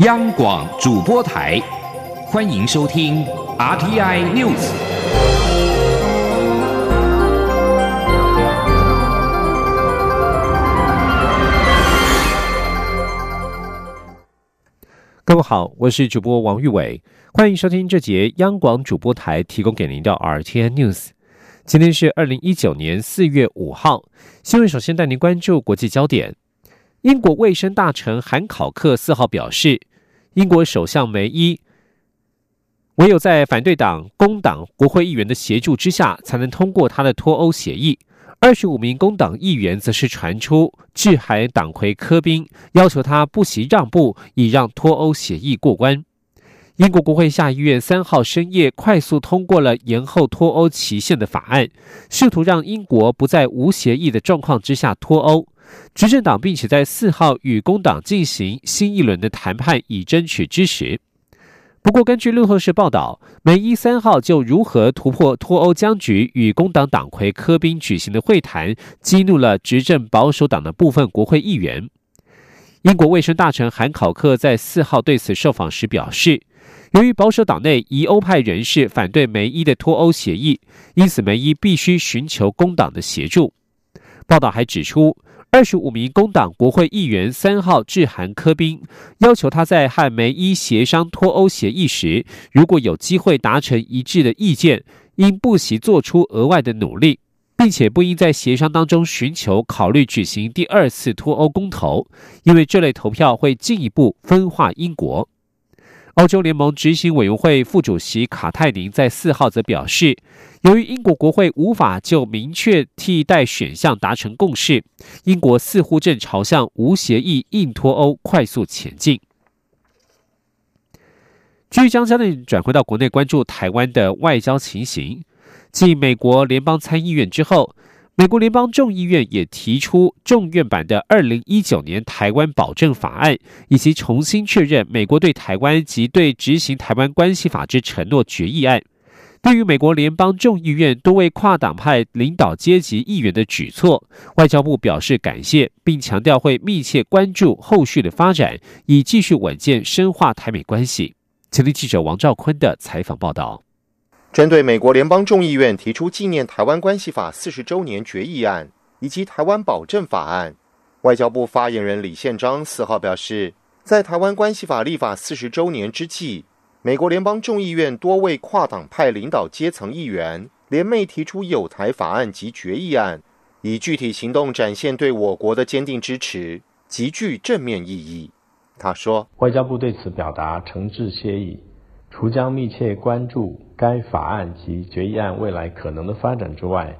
央广主播台，欢迎收听 RTI News。各位好，我是主播王玉伟，欢迎收听这节央广主播台提供给您的 RTI News。今天是二零一九年四月五号，新闻首先带您关注国际焦点。英国卫生大臣韩考克四号表示，英国首相梅伊唯有在反对党工党国会议员的协助之下，才能通过他的脱欧协议。二十五名工党议员则是传出致函党魁科宾，要求他不惜让步，以让脱欧协议过关。英国国会下议院三号深夜快速通过了延后脱欧期限的法案，试图让英国不在无协议的状况之下脱欧。执政党并且在四号与工党进行新一轮的谈判，以争取支持。不过，根据路透社报道，梅伊三号就如何突破脱欧僵局与工党党魁科宾举行的会谈，激怒了执政保守党的部分国会议员。英国卫生大臣韩考克在四号对此受访时表示。由于保守党内疑欧派人士反对梅伊的脱欧协议，因此梅伊必须寻求工党的协助。报道还指出，二十五名工党国会议员三号致函科宾，要求他在和梅伊协商脱欧协议时，如果有机会达成一致的意见，应不惜做出额外的努力，并且不应在协商当中寻求考虑举行第二次脱欧公投，因为这类投票会进一步分化英国。欧洲联盟执行委员会副主席卡泰宁在四号则表示，由于英国国会无法就明确替代选项达成共识，英国似乎正朝向无协议硬脱欧快速前进。继续将焦点转回到国内，关注台湾的外交情形。继美国联邦参议院之后。美国联邦众议院也提出众院版的二零一九年台湾保证法案，以及重新确认美国对台湾及对执行台湾关系法之承诺决议案。对于美国联邦众议院多位跨党派领导阶级议员的举措，外交部表示感谢，并强调会密切关注后续的发展，以继续稳健深化台美关系。前听记者王兆坤的采访报道。针对美国联邦众议院提出纪念台湾关系法四十周年决议案以及台湾保证法案，外交部发言人李宪章四号表示，在台湾关系法立法四十周年之际，美国联邦众议院多位跨党派领导阶层议员联袂提出有台法案及决议案，以具体行动展现对我国的坚定支持，极具正面意义。他说，外交部对此表达诚挚谢意。除将密切关注该法案及决议案未来可能的发展之外，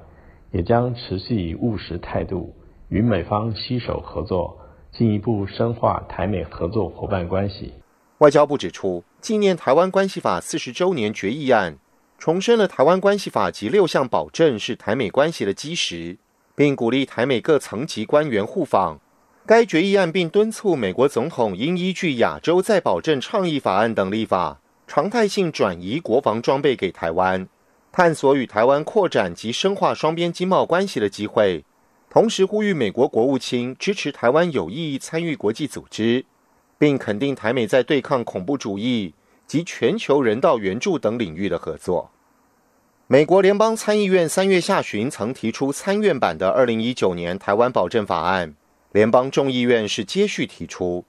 也将持续以务实态度与美方携手合作，进一步深化台美合作伙伴关系。外交部指出，纪念台湾关系法四十周年决议案，重申了台湾关系法及六项保证是台美关系的基石，并鼓励台美各层级官员互访。该决议案并敦促美国总统应依据亚洲再保证倡议法案等立法。常态性转移国防装备给台湾，探索与台湾扩展及深化双边经贸关系的机会，同时呼吁美国国务卿支持台湾有意义参与国际组织，并肯定台美在对抗恐怖主义及全球人道援助等领域的合作。美国联邦参议院三月下旬曾提出参院版的二零一九年台湾保证法案，联邦众议院是接续提出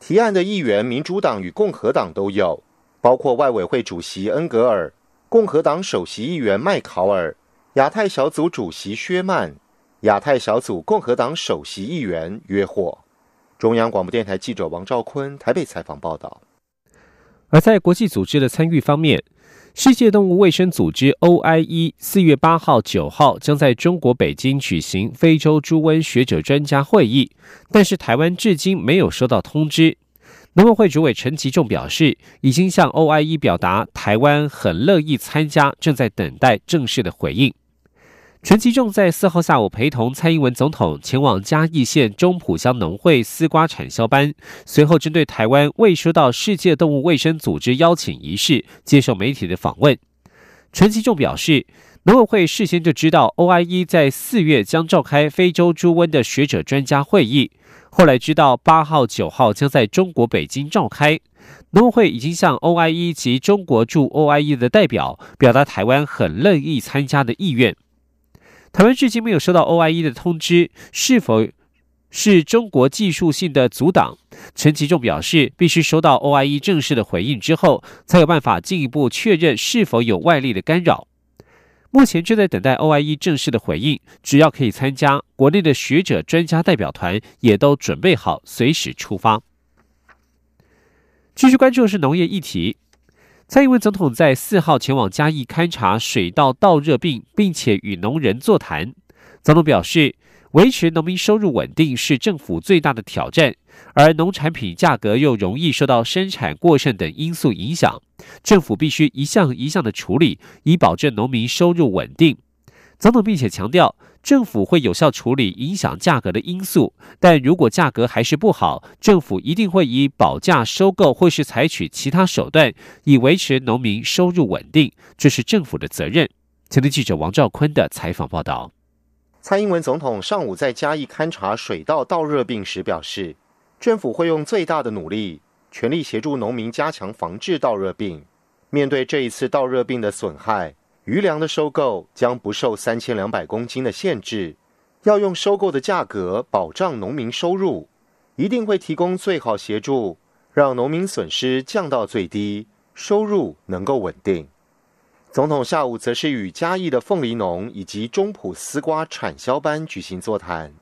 提案的议员，民主党与共和党都有。包括外委会主席恩格尔、共和党首席议员麦考尔、亚太小组主席薛曼、亚太小组共和党首席议员约霍。中央广播电台记者王兆坤台北采访报道。而在国际组织的参与方面，世界动物卫生组织 OIE 四月八号、九号将在中国北京举行非洲猪瘟学者专家会议，但是台湾至今没有收到通知。农委会主委陈吉仲表示，已经向 OIE 表达台湾很乐意参加，正在等待正式的回应。陈吉仲在四号下午陪同蔡英文总统前往嘉义县中埔乡农会丝瓜产销班，随后针对台湾未收到世界动物卫生组织邀请一事，接受媒体的访问。陈吉仲表示，农委会事先就知道 OIE 在四月将召开非洲猪瘟的学者专家会议。后来知道八号、九号将在中国北京召开，农委会已经向 OIE 及中国驻 OIE 的代表表达台湾很乐意参加的意愿。台湾至今没有收到 OIE 的通知，是否是中国技术性的阻挡？陈其仲表示，必须收到 OIE 正式的回应之后，才有办法进一步确认是否有外力的干扰。目前正在等待 OIE 正式的回应，只要可以参加，国内的学者专家代表团也都准备好随时出发。继续关注的是农业议题。蔡英文总统在四号前往嘉义勘察水稻稻热病，并且与农人座谈。总统表示，维持农民收入稳定是政府最大的挑战，而农产品价格又容易受到生产过剩等因素影响，政府必须一项一项的处理，以保证农民收入稳定。总统并且强调。政府会有效处理影响价格的因素，但如果价格还是不好，政府一定会以保价收购或是采取其他手段，以维持农民收入稳定。这是政府的责任。前天记者王兆坤的采访报道。蔡英文总统上午在嘉义勘察水稻稻热病时表示，政府会用最大的努力，全力协助农民加强防治稻热病。面对这一次稻热病的损害。余粮的收购将不受三千两百公斤的限制，要用收购的价格保障农民收入，一定会提供最好协助，让农民损失降到最低，收入能够稳定。总统下午则是与嘉义的凤梨农以及中埔丝瓜产销班举行座谈。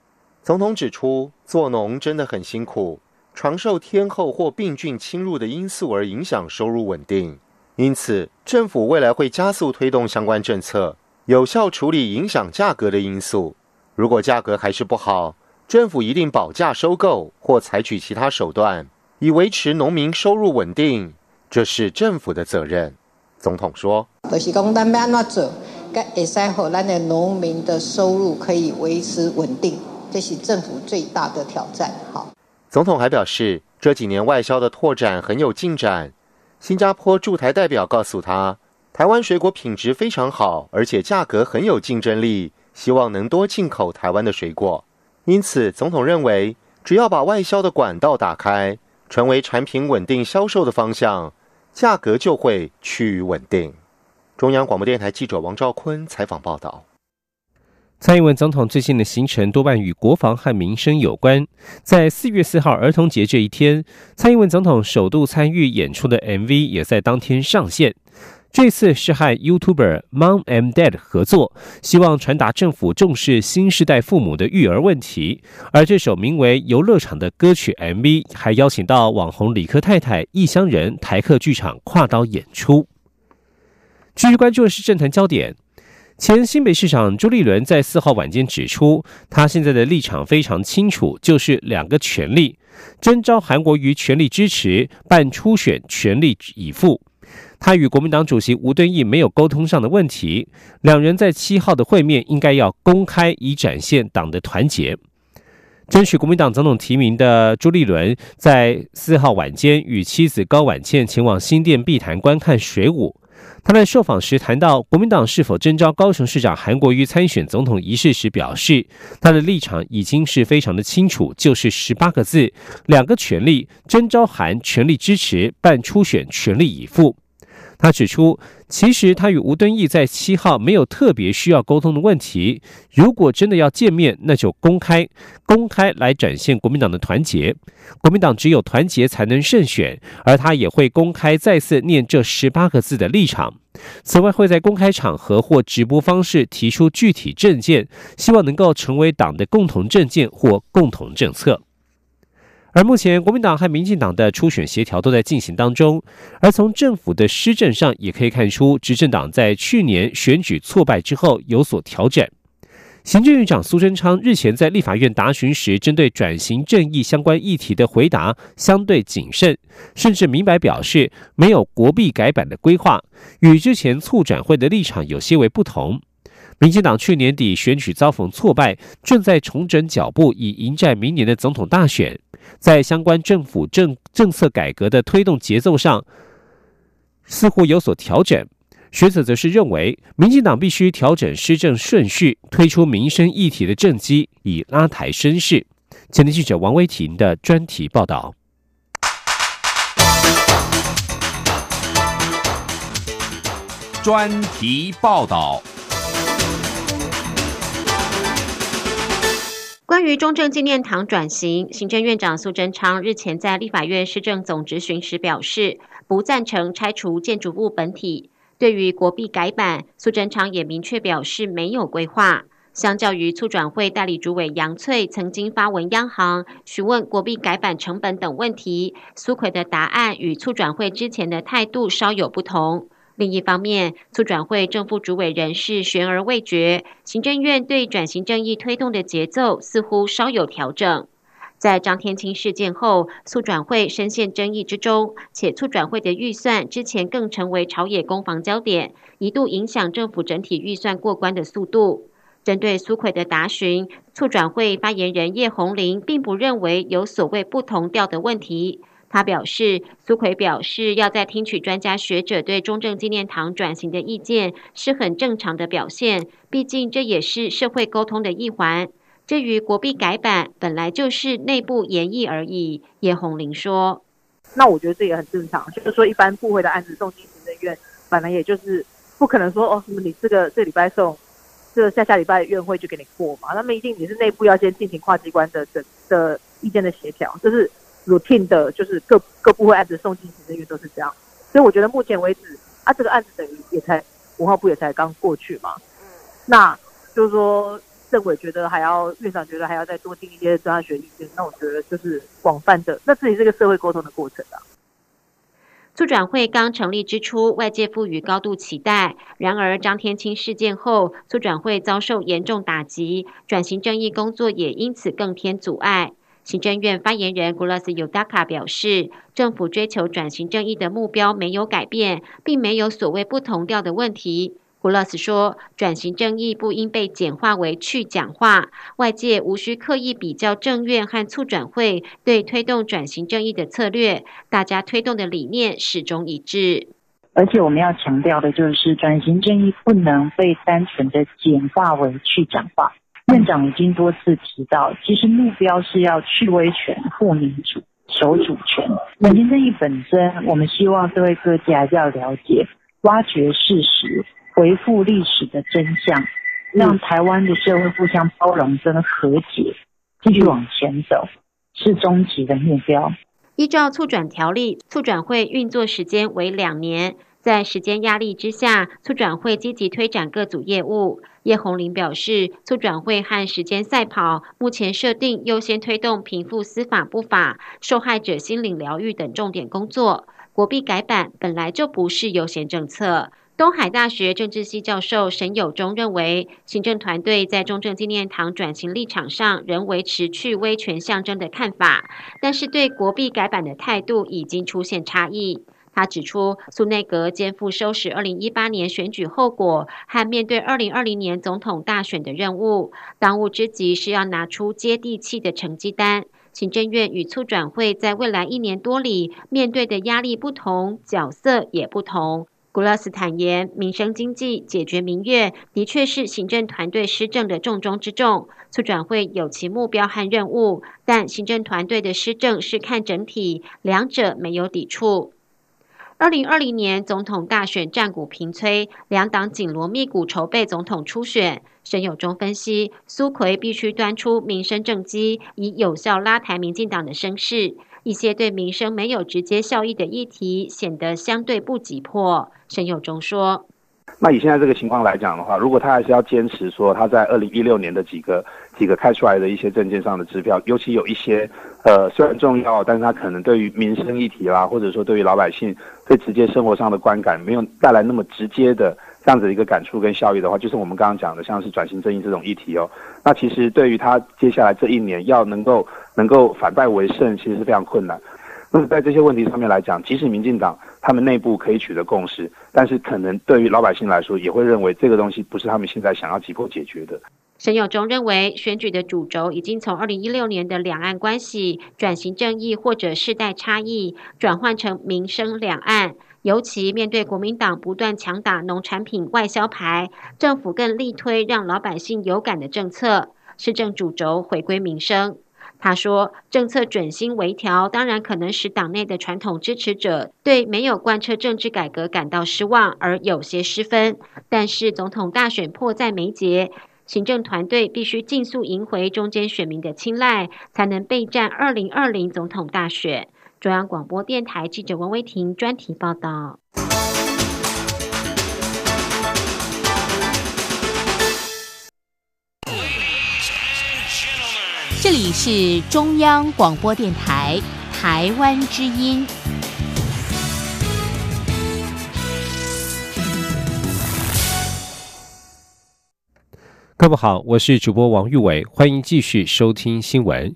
总统指出，做农真的很辛苦，常受天候或病菌侵入的因素而影响收入稳定。因此，政府未来会加速推动相关政策，有效处理影响价格的因素。如果价格还是不好，政府一定保价收购或采取其他手段，以维持农民收入稳定。这是政府的责任。总统说：“就是讲，咱要安怎做，该会使好咱的农民的收入可以维持稳定，这是政府最大的挑战。”好，总统还表示，这几年外销的拓展很有进展。新加坡驻台代表告诉他，台湾水果品质非常好，而且价格很有竞争力，希望能多进口台湾的水果。因此，总统认为，只要把外销的管道打开，成为产品稳定销售的方向，价格就会趋于稳定。中央广播电台记者王兆坤采访报道。蔡英文总统最近的行程多半与国防和民生有关。在四月四号儿童节这一天，蔡英文总统首度参与演出的 MV 也在当天上线。这次是和 YouTuber Mom and Dad 合作，希望传达政府重视新时代父母的育儿问题。而这首名为《游乐场》的歌曲 MV 还邀请到网红李克太太、异乡人、台客剧场跨刀演出。继续关注的是政坛焦点。前新北市长朱立伦在四号晚间指出，他现在的立场非常清楚，就是两个权力：征召韩国瑜全力支持，办初选全力以赴。他与国民党主席吴敦义没有沟通上的问题，两人在七号的会面应该要公开，以展现党的团结。争取国民党总统提名的朱立伦，在四号晚间与妻子高婉倩前往新店碧潭观看水舞。他在受访时谈到国民党是否征召高雄市长韩国瑜参选总统一事时，表示他的立场已经是非常的清楚，就是十八个字：两个权力，征召韩全力支持，办初选全力以赴。他指出，其实他与吴敦义在七号没有特别需要沟通的问题。如果真的要见面，那就公开，公开来展现国民党的团结。国民党只有团结才能胜选，而他也会公开再次念这十八个字的立场。此外，会在公开场合或直播方式提出具体政见，希望能够成为党的共同政见或共同政策。而目前，国民党和民进党的初选协调都在进行当中。而从政府的施政上，也可以看出，执政党在去年选举挫败之后有所调整。行政院长苏贞昌日前在立法院答询时，针对转型正义相关议题的回答相对谨慎，甚至明白表示没有国币改版的规划，与之前促转会的立场有些为不同。民进党去年底选举遭逢挫败，正在重整脚步，以迎战明年的总统大选。在相关政府政政策改革的推动节奏上，似乎有所调整。学者则是认为，民进党必须调整施政顺序，推出民生议题的政绩，以拉抬声势。前天记者王威婷的专题报道。专题报道。关于中正纪念堂转型，行政院长苏贞昌日前在立法院市政总执行时表示，不赞成拆除建筑物本体。对于国币改版，苏贞昌也明确表示没有规划。相较于促转会代理主委杨翠曾经发文央行询问国币改版成本等问题，苏奎的答案与促转会之前的态度稍有不同。另一方面，促转会正副主委人士悬而未决，行政院对转型正义推动的节奏似乎稍有调整。在张天青事件后，促转会深陷争议之中，且促转会的预算之前更成为朝野攻防焦点，一度影响政府整体预算过关的速度。针对苏奎的答询，促转会发言人叶红林并不认为有所谓不同调的问题。他表示，苏奎表示要在听取专家学者对中正纪念堂转型的意见，是很正常的表现。毕竟这也是社会沟通的一环。至于国币改版，本来就是内部研议而已。叶红玲说：“那我觉得这也很正常，就是说一般部会的案子送进行政院，本来也就是不可能说哦，什么你这个这礼拜送，这下下礼拜院会就给你过嘛。那么一定也是内部要先进行跨机关的的的意见的协调，就是。” Routine 的，就是各各部会案子送进行政院都是这样，所以我觉得目前为止，啊，这个案子等于也才文化部也才刚过去嘛，嗯那就是说政委觉得还要院长觉得还要再多听一些专家学意见，那我觉得就是广泛的，那这也是个社会沟通的过程啊。促转会刚成立之初，外界赋予高度期待，然而张天青事件后，促转会遭受严重打击，转型正义工作也因此更添阻碍。行政院发言人古拉斯尤达卡表示，政府追求转型正义的目标没有改变，并没有所谓不同调的问题。古拉斯说，转型正义不应被简化为去讲话，外界无需刻意比较政院和促转会对推动转型正义的策略，大家推动的理念始终一致。而且我们要强调的就是，转型正义不能被单纯的简化为去讲话。院长已经多次提到，其实目标是要去威权、护民主、守主权。转型正义本身，我们希望社会各界还是要了解、挖掘事实、回复历史的真相，让台湾的社会互相包容、跟和解，继续往前走，是终极的目标。依照促转条例，促转会运作时间为两年。在时间压力之下，促转会积极推展各组业务。叶红林表示，促转会和时间赛跑，目前设定优先推动贫富司法不法、受害者心理疗愈等重点工作。国币改版本来就不是优先政策。东海大学政治系教授沈友忠认为，行政团队在中正纪念堂转型立场上仍维持去威权象征的看法，但是对国币改版的态度已经出现差异。他指出，苏内阁肩负收拾二零一八年选举后果和面对二零二零年总统大选的任务，当务之急是要拿出接地气的成绩单。行政院与促转会在未来一年多里面对的压力不同，角色也不同。古拉斯坦言，民生经济解决民怨，的确是行政团队施政的重中之重。促转会有其目标和任务，但行政团队的施政是看整体，两者没有抵触。二零二零年总统大选战鼓频催，两党紧锣密鼓筹备总统初选。沈友忠分析，苏奎必须端出民生政绩，以有效拉抬民进党的声势。一些对民生没有直接效益的议题，显得相对不急迫。沈友忠说。那以现在这个情况来讲的话，如果他还是要坚持说他在二零一六年的几个几个开出来的一些证件上的支票，尤其有一些呃虽然重要，但是他可能对于民生议题啦，或者说对于老百姓最直接生活上的观感没有带来那么直接的这样子一个感触跟效益的话，就是我们刚刚讲的像是转型正义这种议题哦，那其实对于他接下来这一年要能够能够反败为胜，其实是非常困难。那么在这些问题上面来讲，即使民进党他们内部可以取得共识，但是可能对于老百姓来说，也会认为这个东西不是他们现在想要急迫解决的。沈友忠认为，选举的主轴已经从二零一六年的两岸关系、转型正义或者世代差异，转换成民生两岸。尤其面对国民党不断强打农产品外销牌，政府更力推让老百姓有感的政策，市政主轴回归民生。他说，政策准心微调，当然可能使党内的传统支持者对没有贯彻政治改革感到失望，而有些失分。但是总统大选迫在眉睫，行政团队必须尽速赢回中间选民的青睐，才能备战二零二零总统大选。中央广播电台记者王威婷专题报道。这里是中央广播电台台湾之音。各位好，我是主播王玉伟，欢迎继续收听新闻。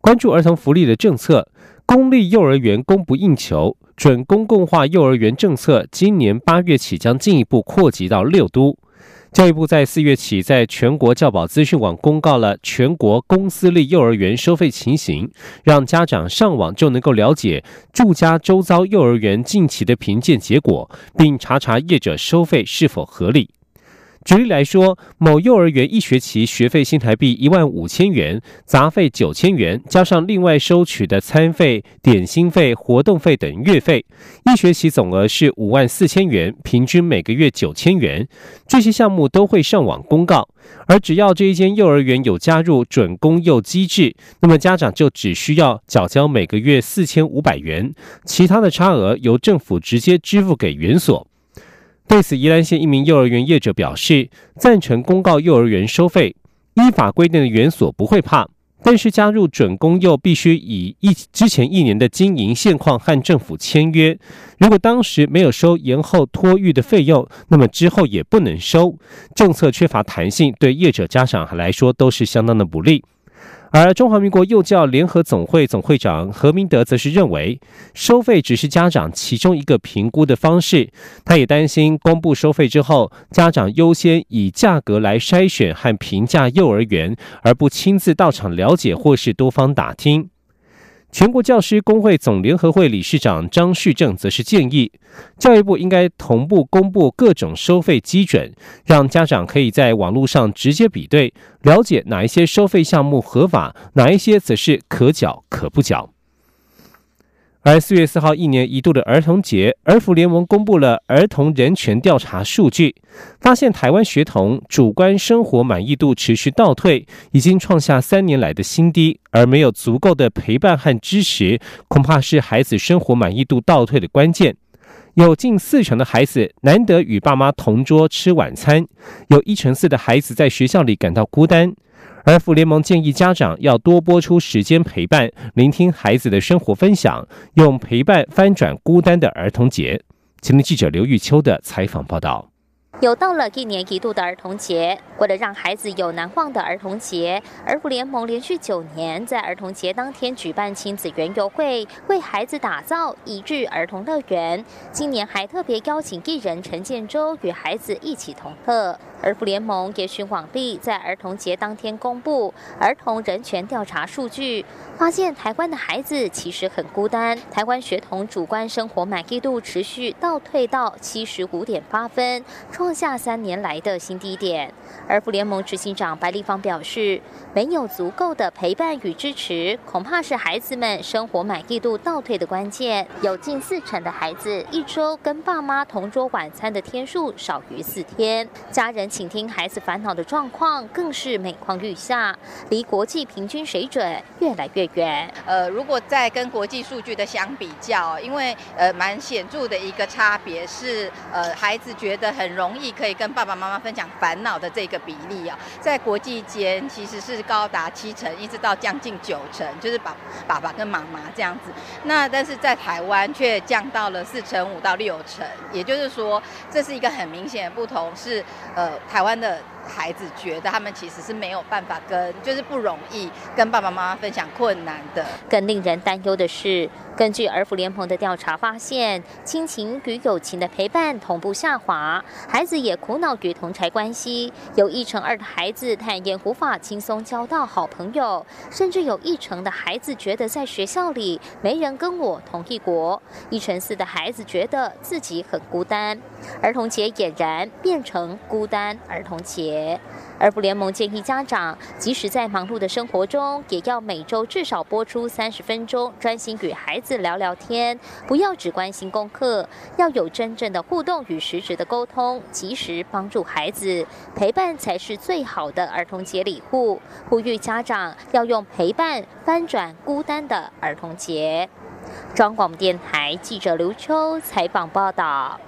关注儿童福利的政策，公立幼儿园供不应求，准公共化幼儿园政策今年八月起将进一步扩及到六都。教育部在四月起，在全国教保资讯网公告了全国公私立幼儿园收费情形，让家长上网就能够了解住家周遭幼儿园近期的评鉴结果，并查查业者收费是否合理。举例来说，某幼儿园一学期学费新台币一万五千元，杂费九千元，加上另外收取的餐费、点心费、活动费等月费，一学期总额是五万四千元，平均每个月九千元。这些项目都会上网公告，而只要这一间幼儿园有加入准公幼机制，那么家长就只需要缴交每个月四千五百元，其他的差额由政府直接支付给园所。对此，宜兰县一名幼儿园业者表示，赞成公告幼儿园收费，依法规定的园所不会怕，但是加入准公幼必须以一之前一年的经营现况和政府签约，如果当时没有收延后托育的费用，那么之后也不能收。政策缺乏弹性，对业者家长来说都是相当的不利。而中华民国幼教联合总会总会长何明德则是认为，收费只是家长其中一个评估的方式。他也担心公布收费之后，家长优先以价格来筛选和评价幼儿园，而不亲自到场了解或是多方打听。全国教师工会总联合会理事长张旭正则是建议，教育部应该同步公布各种收费基准，让家长可以在网络上直接比对，了解哪一些收费项目合法，哪一些则是可缴可不缴。而四月四号，一年一度的儿童节，儿福联盟公布了儿童人权调查数据，发现台湾学童主观生活满意度持续倒退，已经创下三年来的新低。而没有足够的陪伴和支持，恐怕是孩子生活满意度倒退的关键。有近四成的孩子难得与爸妈同桌吃晚餐，有一成四的孩子在学校里感到孤单。而福联盟建议家长要多播出时间陪伴，聆听孩子的生活分享，用陪伴翻转孤单的儿童节。前天记者刘玉秋的采访报道。又到了一年一度的儿童节，为了让孩子有难忘的儿童节，儿福联盟连续九年在儿童节当天举办亲子园游会，为孩子打造一日儿童乐园。今年还特别邀请艺人陈建州与孩子一起同乐。儿福联盟也循往例，在儿童节当天公布儿童人权调查数据，发现台湾的孩子其实很孤单。台湾学童主观生活满意度持续倒退到七十五点八分，创下三年来的新低点。儿福联盟执行长白立芳表示，没有足够的陪伴与支持，恐怕是孩子们生活满意度倒退的关键。有近四成的孩子一周跟爸妈同桌晚餐的天数少于四天，家人。请听孩子烦恼的状况更是每况愈下，离国际平均水准越来越远。呃，如果再跟国际数据的相比较，因为呃蛮显著的一个差别是，呃孩子觉得很容易可以跟爸爸妈妈分享烦恼的这个比例啊，在国际间其实是高达七成，一直到将近九成，就是爸爸爸跟妈妈这样子。那但是在台湾却降到了四成五到六成，也就是说这是一个很明显的不同，是呃。台湾的孩子觉得他们其实是没有办法跟，就是不容易跟爸爸妈妈分享困难的。更令人担忧的是。根据儿福联盟的调查发现，亲情与友情的陪伴同步下滑，孩子也苦恼与同才关系。有一成二的孩子坦言无法轻松交到好朋友，甚至有一成的孩子觉得在学校里没人跟我同一国。一成四的孩子觉得自己很孤单。儿童节俨然变成孤单儿童节。节。儿福联盟建议家长，即使在忙碌的生活中，也要每周至少播出三十分钟，专心与孩子聊聊天，不要只关心功课，要有真正的互动与实质的沟通，及时帮助孩子，陪伴才是最好的儿童节礼物。呼吁家长要用陪伴翻转孤单的儿童节。中广电台记者刘秋采访报道。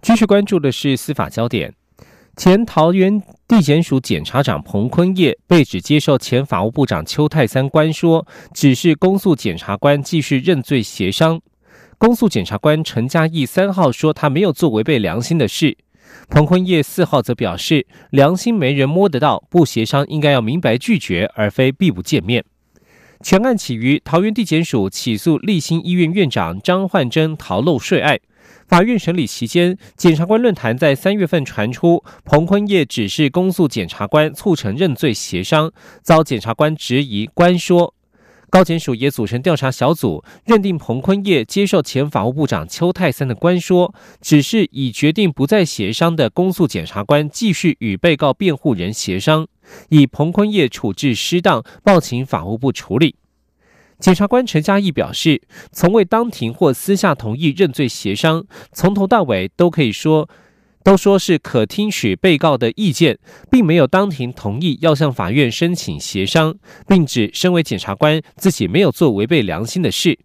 继续关注的是司法焦点。前桃园地检署检察长彭坤业被指接受前法务部长邱泰三关说，指示公诉检察官继续认罪协商。公诉检察官陈嘉义三号说他没有做违背良心的事。彭坤业四号则表示，良心没人摸得到，不协商应该要明白拒绝，而非避不见面。全案起于桃园地检署起诉立新医院院长张焕珍逃漏税案。法院审理期间，检察官论坛在三月份传出彭坤业指示公诉检察官促成认罪协商，遭检察官质疑官说。高检署也组成调查小组，认定彭坤业接受前法务部长邱泰三的官说，只是已决定不再协商的公诉检察官继续与被告辩护人协商，以彭坤业处置失当，报请法务部处理。检察官陈嘉义表示，从未当庭或私下同意认罪协商，从头到尾都可以说，都说是可听取被告的意见，并没有当庭同意要向法院申请协商，并指身为检察官自己没有做违背良心的事。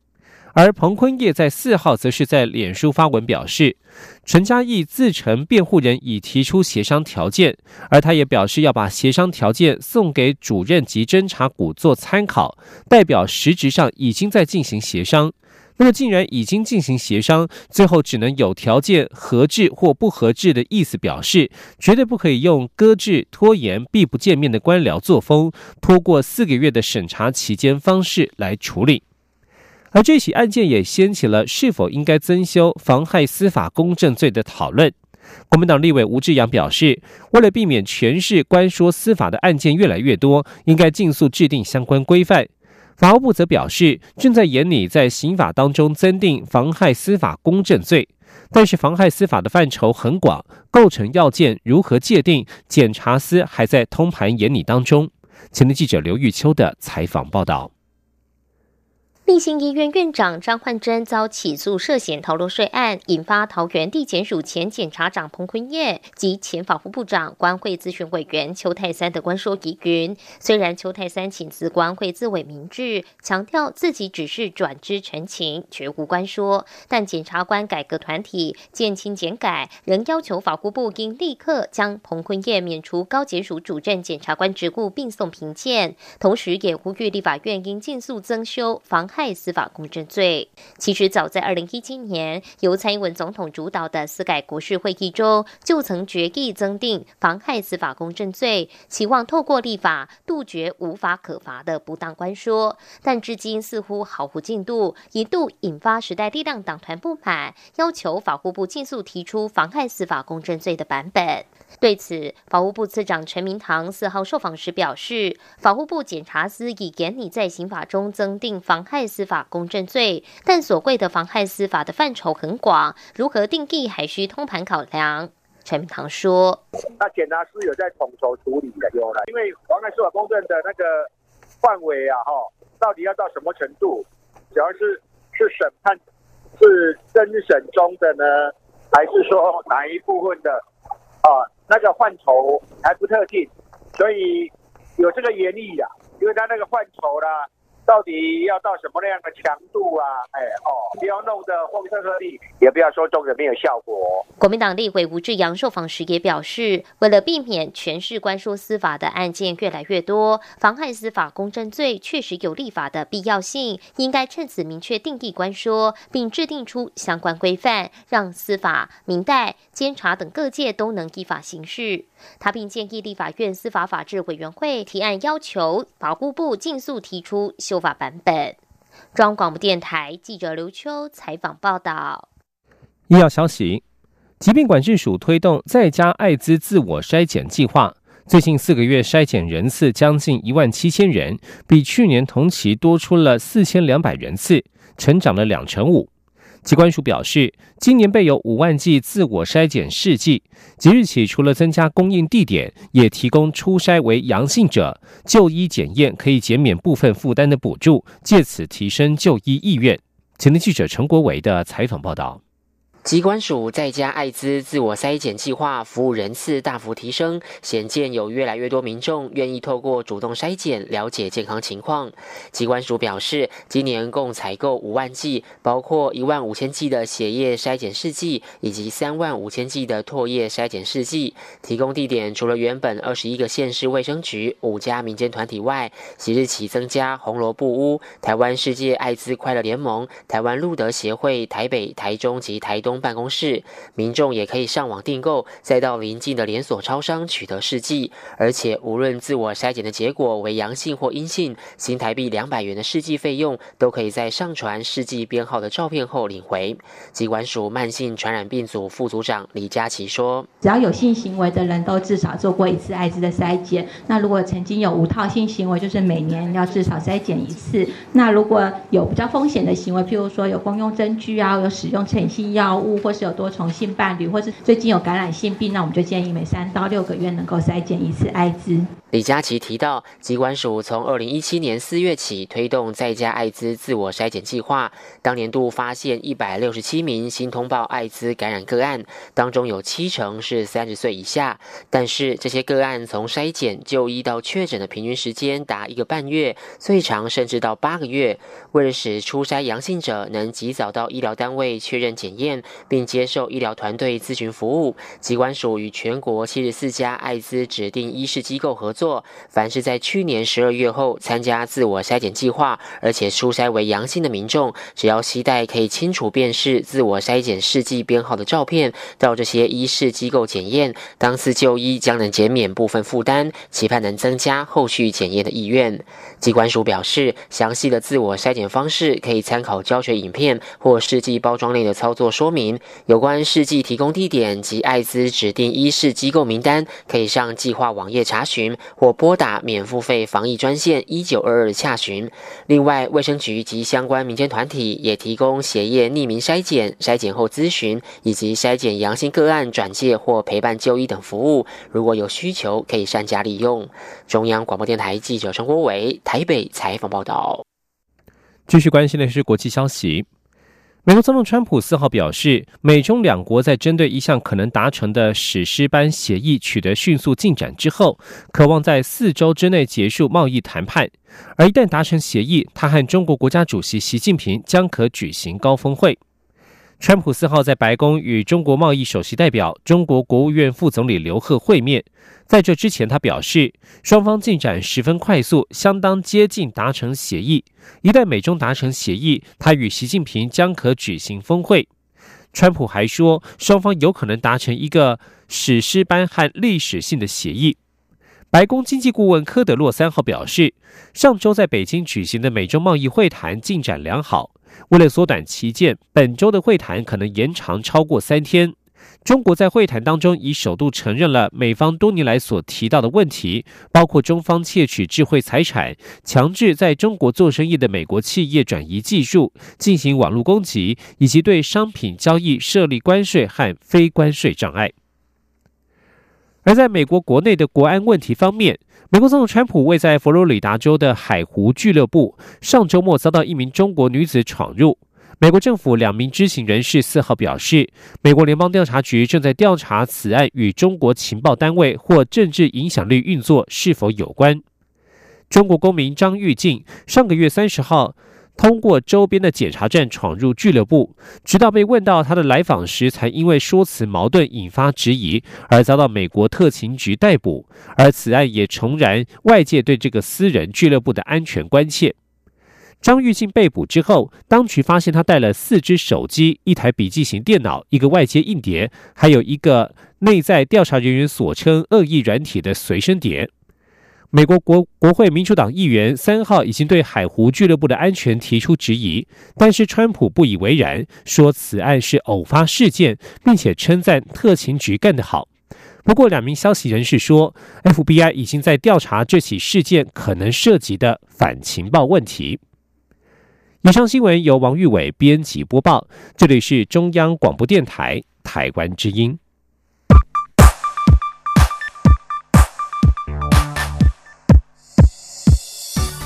而彭坤业在四号则是在脸书发文表示，陈嘉义自称辩护人已提出协商条件，而他也表示要把协商条件送给主任及侦查股做参考，代表实质上已经在进行协商。那么既然已经进行协商，最后只能有条件合致或不合致的意思表示，绝对不可以用搁置、拖延、避不见面的官僚作风，拖过四个月的审查期间方式来处理。而这起案件也掀起了是否应该增修妨害司法公正罪的讨论。国民党立委吴志阳表示，为了避免全市官说司法的案件越来越多，应该尽速制定相关规范。法务部则表示，正在严拟在刑法当中增订妨害司法公正罪，但是妨害司法的范畴很广，构成要件如何界定，检察司还在通盘研拟当中。前的记者刘玉秋的采访报道。立新医院院长张焕珍遭起诉涉嫌逃漏税案，引发桃园地检署前检察长彭坤业及前法务部长关会咨询委员邱泰三的官说疑云。虽然邱泰三请辞关会自委明志，强调自己只是转知陈情，绝无官说，但检察官改革团体减轻减改，仍要求法务部应立刻将彭坤业免除高检署主任检察官职务，并送评鉴。同时，也呼吁立法院应尽速增修妨。害害司法公正罪，其实早在二零一七年，由蔡英文总统主导的司改国事会议中，就曾决议增订妨害司法公正罪，期望透过立法杜绝无法可罚的不当官说，但至今似乎毫无进度，一度引发时代力量党团不满，要求法务部尽速提出妨害司法公正罪的版本。对此，法务部次长陈明堂四号受访时表示，法务部检察司已严拟在刑法中增订妨害司法公正罪，但所谓的妨害司法的范畴很广，如何定义还需通盘考量。陈明堂说：“那检察是有在统筹处理的，有了，因为妨害司法公正的那个范围啊，哈，到底要到什么程度？主要是是审判是侦审中的呢，还是说哪一部分的啊？”那个范畴还不特定，所以有这个原意呀，因为它那个范畴啦。到底要到什么样的强度啊？哎哦，不要弄得风声鹤唳，也不要说重的没有效果。国民党立委吴志阳受访时也表示，为了避免全市官说司法的案件越来越多，妨害司法公正罪确实有立法的必要性，应该趁此明确定义官说，并制定出相关规范，让司法、民代、监察等各界都能依法行事。他并建议立法院司法法制委员会提案，要求法务部尽速提出修。说法版本。中广播电台记者刘秋采访报道。医药消息：疾病管制署推动在家艾滋自我筛检计划，最近四个月筛检人次将近一万七千人，比去年同期多出了四千两百人次，成长了两成五。机关署表示，今年备有五万剂自我筛检试剂，即日起除了增加供应地点，也提供初筛为阳性者就医检验可以减免部分负担的补助，借此提升就医意愿。前天记者陈国伟的采访报道。机关署在家艾滋自我筛检计划服务人次大幅提升，显见有越来越多民众愿意透过主动筛检了解健康情况。机关署表示，今年共采购五万剂，包括一万五千剂的血液筛检试剂以及三万五千剂的唾液筛检试剂。提供地点除了原本二十一个县市卫生局、五家民间团体外，即日起增加红萝卜屋、台湾世界艾滋快乐联盟、台湾路德协会台北、台中及台东。办公室，民众也可以上网订购，再到邻近的连锁超商取得试剂。而且，无论自我筛检的结果为阳性或阴性，新台币两百元的试剂费用，都可以在上传试剂编号的照片后领回。机关署慢性传染病组副组长李佳琪说：“只要有性行为的人都至少做过一次艾滋的筛检。那如果曾经有无套性行为，就是每年要至少筛检一次。那如果有比较风险的行为，譬如说有公用针具啊，有使用成瘾性药物。”或是有多重性伴侣，或是最近有感染性病，那我们就建议每三到六个月能够筛检一次艾滋。李佳琪提到，疾管署从二零一七年四月起推动在家艾滋自我筛检计划，当年度发现一百六十七名新通报艾滋感染个案，当中有七成是三十岁以下。但是这些个案从筛检就医到确诊的平均时间达一个半月，最长甚至到八个月。为了使初筛阳性者能及早到医疗单位确认检验，并接受医疗团队咨询服务，机关署与全国七十四家艾滋指定医事机构合作。凡是在去年十二月后参加自我筛检计划，而且初筛为阳性的民众，只要携带可以清楚辨识自我筛检试剂编号的照片，到这些医事机构检验，当次就医将能减免部分负担，期盼能增加后续检验的意愿。机关署表示，详细的自我筛检方式可以参考教学影片或试剂包装内的操作说明。有关试剂提供地点及艾滋指定医事机构名单，可以上计划网页查询。或拨打免付费防疫专线一九二二洽询。另外，卫生局及相关民间团体也提供血液匿名筛检、筛检后咨询以及筛检阳性个案转介或陪伴就医等服务。如果有需求，可以善加利用。中央广播电台记者陈国伟台北采访报道。继续关心的是国际消息。美国总统川普四号表示，美中两国在针对一项可能达成的史诗般协议取得迅速进展之后，渴望在四周之内结束贸易谈判。而一旦达成协议，他和中国国家主席习近平将可举行高峰会。川普四号在白宫与中国贸易首席代表、中国国务院副总理刘鹤会面。在这之前，他表示，双方进展十分快速，相当接近达成协议。一旦美中达成协议，他与习近平将可举行峰会。川普还说，双方有可能达成一个史诗般和历史性的协议。白宫经济顾问科德洛三号表示，上周在北京举行的美中贸易会谈进展良好。为了缩短期限，本周的会谈可能延长超过三天。中国在会谈当中已首度承认了美方多年来所提到的问题，包括中方窃取智慧财产、强制在中国做生意的美国企业转移技术、进行网络攻击，以及对商品交易设立关税和非关税障碍。而在美国国内的国安问题方面，美国总统川普为在佛罗里达州的海湖俱乐部上周末遭到一名中国女子闯入。美国政府两名知情人士四号表示，美国联邦调查局正在调查此案与中国情报单位或政治影响力运作是否有关。中国公民张玉静上个月三十号。通过周边的检查站闯入俱乐部，直到被问到他的来访时，才因为说辞矛盾引发质疑而遭到美国特勤局逮捕。而此案也重燃外界对这个私人俱乐部的安全关切。张玉静被捕之后，当局发现他带了四只手机、一台笔记型电脑、一个外接硬碟，还有一个内在调查人员所称恶意软体的随身碟。美国国国会民主党议员三号已经对海湖俱乐部的安全提出质疑，但是川普不以为然，说此案是偶发事件，并且称赞特勤局干得好。不过，两名消息人士说，FBI 已经在调查这起事件可能涉及的反情报问题。以上新闻由王玉伟编辑播报，这里是中央广播电台台湾之音。